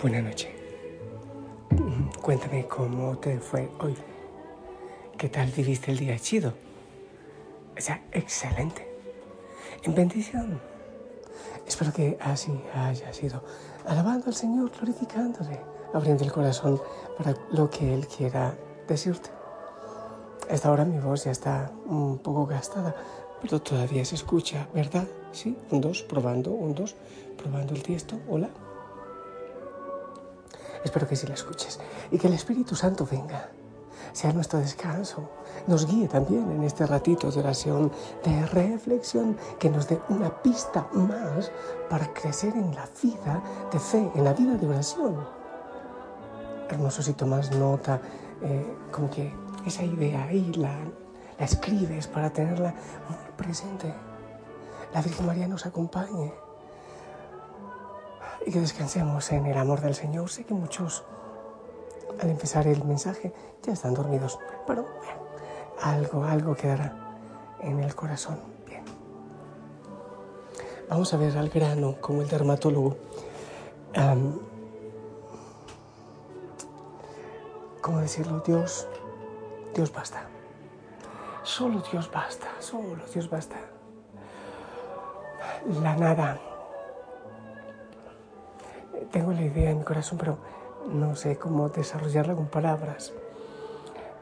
Buenas noches. Cuéntame cómo te fue hoy. ¿Qué tal viviste el día chido? O sea, excelente. En bendición. Espero que así haya sido. Alabando al Señor, glorificándole, abriendo el corazón para lo que Él quiera decirte. A esta hora mi voz ya está un poco gastada, pero todavía se escucha, ¿verdad? Sí, un dos, probando, un dos, probando el tiesto. Hola. Espero que sí la escuches y que el Espíritu Santo venga, sea nuestro descanso, nos guíe también en este ratito de oración, de reflexión, que nos dé una pista más para crecer en la vida de fe, en la vida de oración. Hermoso si tomas nota, eh, como que esa idea ahí la, la escribes para tenerla muy presente. La Virgen María nos acompañe y que descansemos en el amor del Señor. Sé que muchos al empezar el mensaje ya están dormidos, pero algo, algo quedará en el corazón. Bien. Vamos a ver al grano como el dermatólogo. ¿Cómo decirlo? Dios, Dios basta. Solo Dios basta, solo Dios basta. La nada tengo la idea en mi corazón, pero no sé cómo desarrollarla con palabras.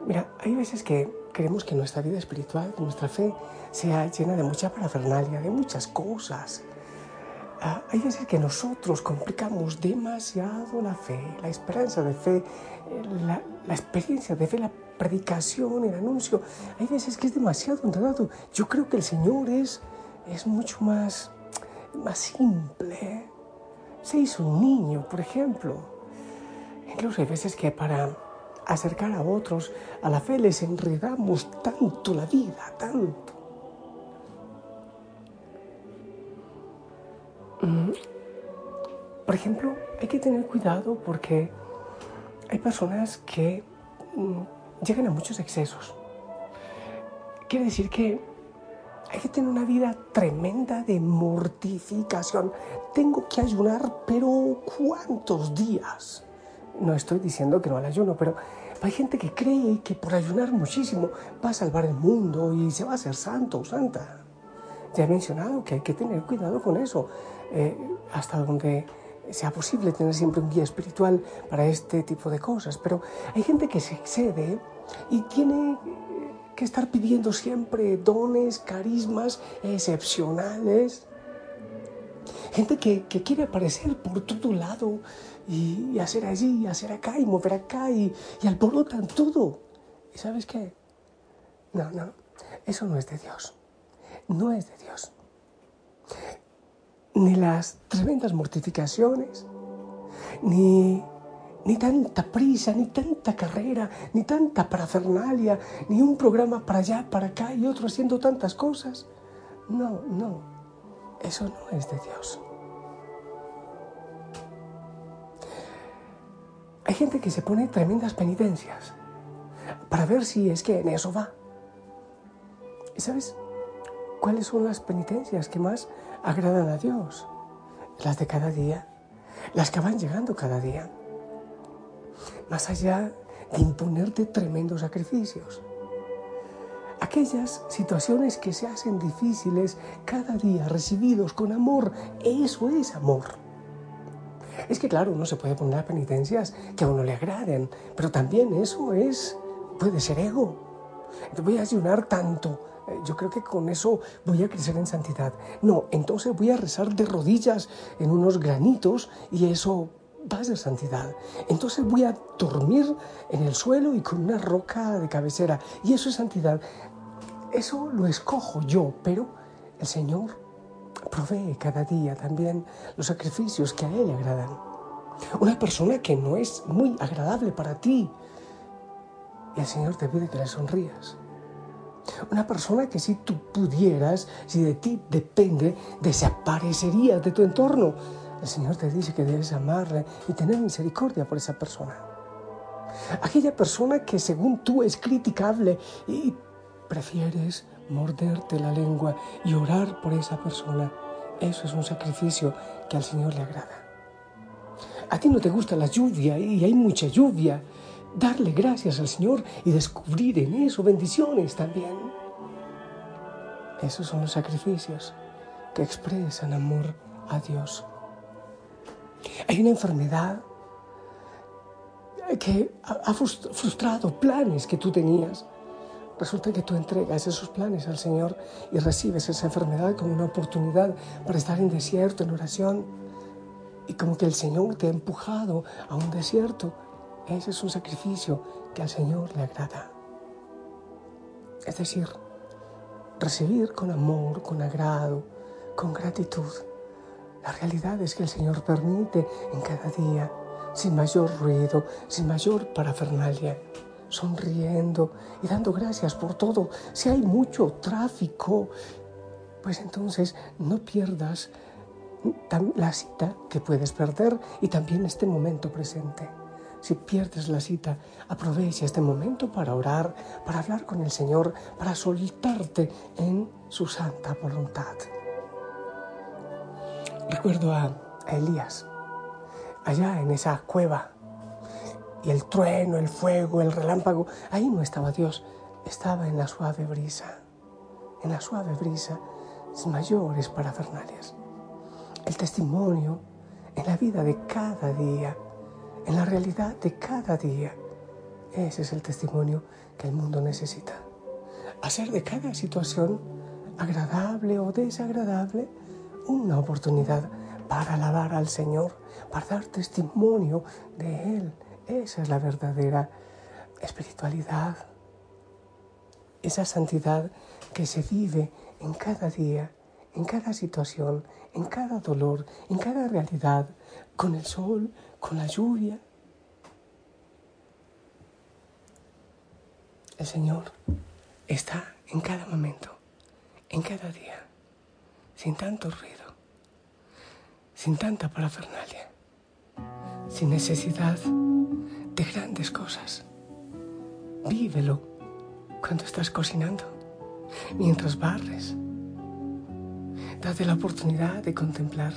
Mira, hay veces que queremos que nuestra vida espiritual, nuestra fe, sea llena de mucha parafernalia, de muchas cosas. Ah, hay veces que nosotros complicamos demasiado la fe, la esperanza de fe, la, la, experiencia de fe, la predicación, el anuncio. Hay veces que es demasiado enredado. Yo creo que el Señor es, es mucho más, más simple se hizo un niño, por ejemplo. Incluso hay veces que para acercar a otros a la fe les enredamos tanto la vida, tanto. Mm. Por ejemplo, hay que tener cuidado porque hay personas que mm, llegan a muchos excesos. Quiere decir que hay que tener una vida tremenda de mortificación. Tengo que ayunar, pero ¿cuántos días? No estoy diciendo que no al ayuno, pero hay gente que cree que por ayunar muchísimo va a salvar el mundo y se va a ser santo o santa. Ya he mencionado que hay que tener cuidado con eso, eh, hasta donde sea posible tener siempre un guía espiritual para este tipo de cosas. Pero hay gente que se excede y tiene que estar pidiendo siempre dones, carismas excepcionales. Gente que, quiere aparecer por todo lado y, hacer allí, y hacer acá, y mover acá, y, y alborotan todo. ¿Y sabes qué? No, no, eso no es de Dios. No es de Dios. Ni las tremendas mortificaciones, ni ni tanta prisa, ni tanta carrera, ni tanta parafernalia, ni un programa para allá, para acá y otro haciendo tantas cosas. No, no, eso no es de Dios. Hay gente que se pone tremendas penitencias para ver si es que en eso va. ¿Y sabes cuáles son las penitencias que más agradan a Dios? Las de cada día, las que van llegando cada día más allá de imponerte tremendos sacrificios. Aquellas situaciones que se hacen difíciles cada día, recibidos con amor, eso es amor. Es que claro, uno se puede poner a penitencias que a uno le agraden, pero también eso es, puede ser ego. Voy a ayunar tanto, eh, yo creo que con eso voy a crecer en santidad. No, entonces voy a rezar de rodillas en unos granitos y eso vas de santidad. Entonces voy a dormir en el suelo y con una roca de cabecera. Y eso es santidad. Eso lo escojo yo, pero el Señor provee cada día también los sacrificios que a Él agradan. Una persona que no es muy agradable para ti. Y el Señor te pide que le sonrías. Una persona que si tú pudieras, si de ti depende, desaparecería de tu entorno el Señor te dice que debes amarle y tener misericordia por esa persona. Aquella persona que según tú es criticable y prefieres morderte la lengua y orar por esa persona, eso es un sacrificio que al Señor le agrada. a ti no te gusta la lluvia y hay mucha lluvia, darle gracias al Señor y descubrir en eso bendiciones también. Esos son los sacrificios que expresan amor a Dios. Hay una enfermedad que ha frustrado planes que tú tenías. Resulta que tú entregas esos planes al Señor y recibes esa enfermedad como una oportunidad para estar en desierto, en oración. Y como que el Señor te ha empujado a un desierto. Ese es un sacrificio que al Señor le agrada. Es decir, recibir con amor, con agrado, con gratitud. La realidad es que el Señor permite en cada día, sin mayor ruido, sin mayor parafernalia, sonriendo y dando gracias por todo. Si hay mucho tráfico, pues entonces no pierdas la cita que puedes perder y también este momento presente. Si pierdes la cita, aprovecha este momento para orar, para hablar con el Señor, para soltarte en su santa voluntad. Recuerdo a, Elías, allá en esa cueva, y el trueno, el fuego, el relámpago, ahí no estaba Dios, estaba en la suave brisa, en la suave brisa, sin mayores parafernalias. El testimonio en la vida de cada día en la realidad de cada día. Ese es el testimonio que el mundo necesita. Hacer de cada situación, agradable o desagradable, una oportunidad para alabar al Señor, para dar testimonio de Él. Esa es la verdadera espiritualidad, esa santidad que se vive en cada día, en cada situación, en cada dolor, en cada realidad, con el sol, con la lluvia. El Señor está en cada momento, en cada día, sin tanto ruido, sin tanta parafernalia, sin necesidad de grandes cosas. Vívelo cuando estás cocinando, mientras barres. Date la oportunidad de contemplar,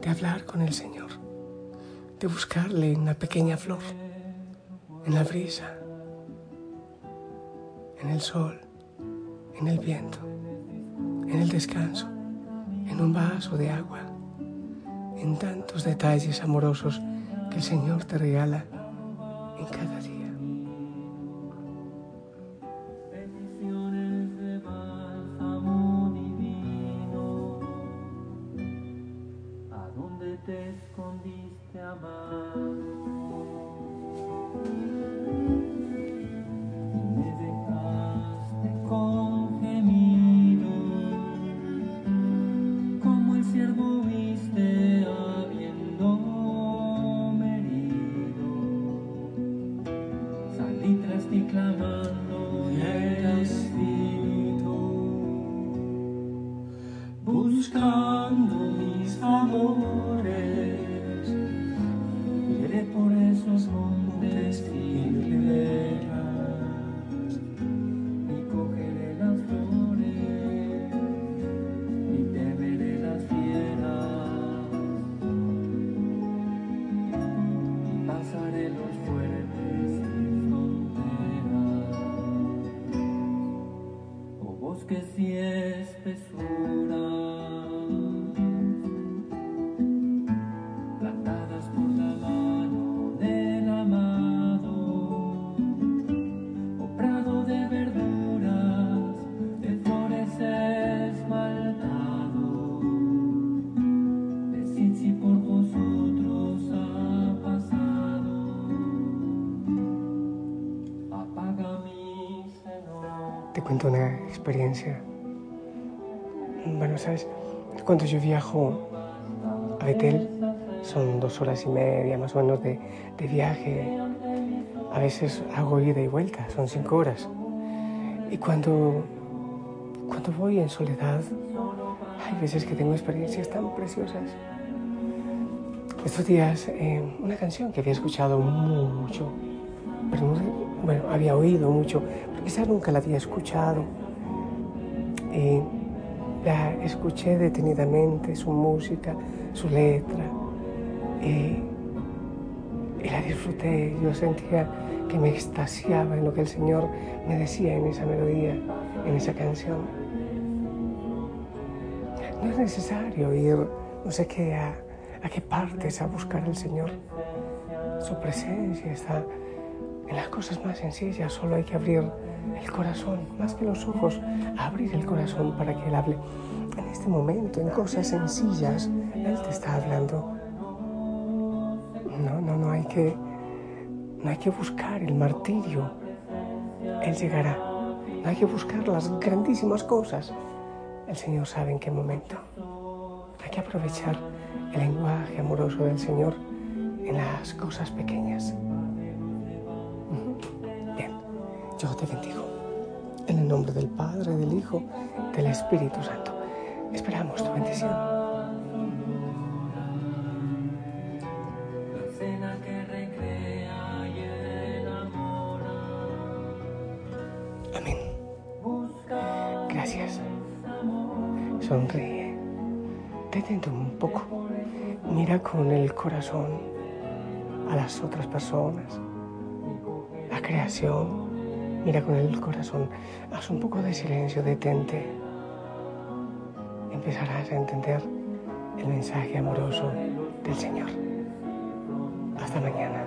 de hablar con el Señor de buscarle en una pequeña flor, en la brisa, en el sol, en el viento, en el descanso, en un vaso de agua, en tantos detalles amorosos que el Señor te regala en cada día. Cuento una experiencia. Bueno, ¿sabes? Cuando yo viajo a Betel, son dos horas y media más o menos de, de viaje. A veces hago ida y vuelta, son cinco horas. Y cuando, cuando voy en soledad, hay veces que tengo experiencias tan preciosas. Estos días, eh, una canción que había escuchado mucho, pero bueno, había oído mucho, pero quizás nunca la había escuchado. Y la escuché detenidamente, su música, su letra. Y y la disfruté. Yo sentía que me extasiaba en lo que el Señor me decía en esa melodía, en esa canción. No es necesario ir, no sé qué, a, a qué partes a buscar al Señor. Su presencia está en las cosas más sencillas, solo hay que abrir el corazón, más que los ojos, abrir el corazón para que Él hable. En este momento, en cosas sencillas, Él te está hablando. No, no, no hay que, no hay que buscar el martirio. Él llegará. No hay que buscar las grandísimas cosas. El Señor sabe en qué momento. Hay que aprovechar el lenguaje amoroso del Señor en las cosas pequeñas. Yo te bendigo. En el nombre del Padre, del Hijo, del Espíritu Santo. Esperamos tu bendición. Amén. Gracias. Sonríe. Detente un poco. Mira con el corazón a las otras personas, la creación. Mira con el corazón. Haz un poco de silencio, detente. Empezarás a entender el mensaje amoroso del Señor. Hasta mañana.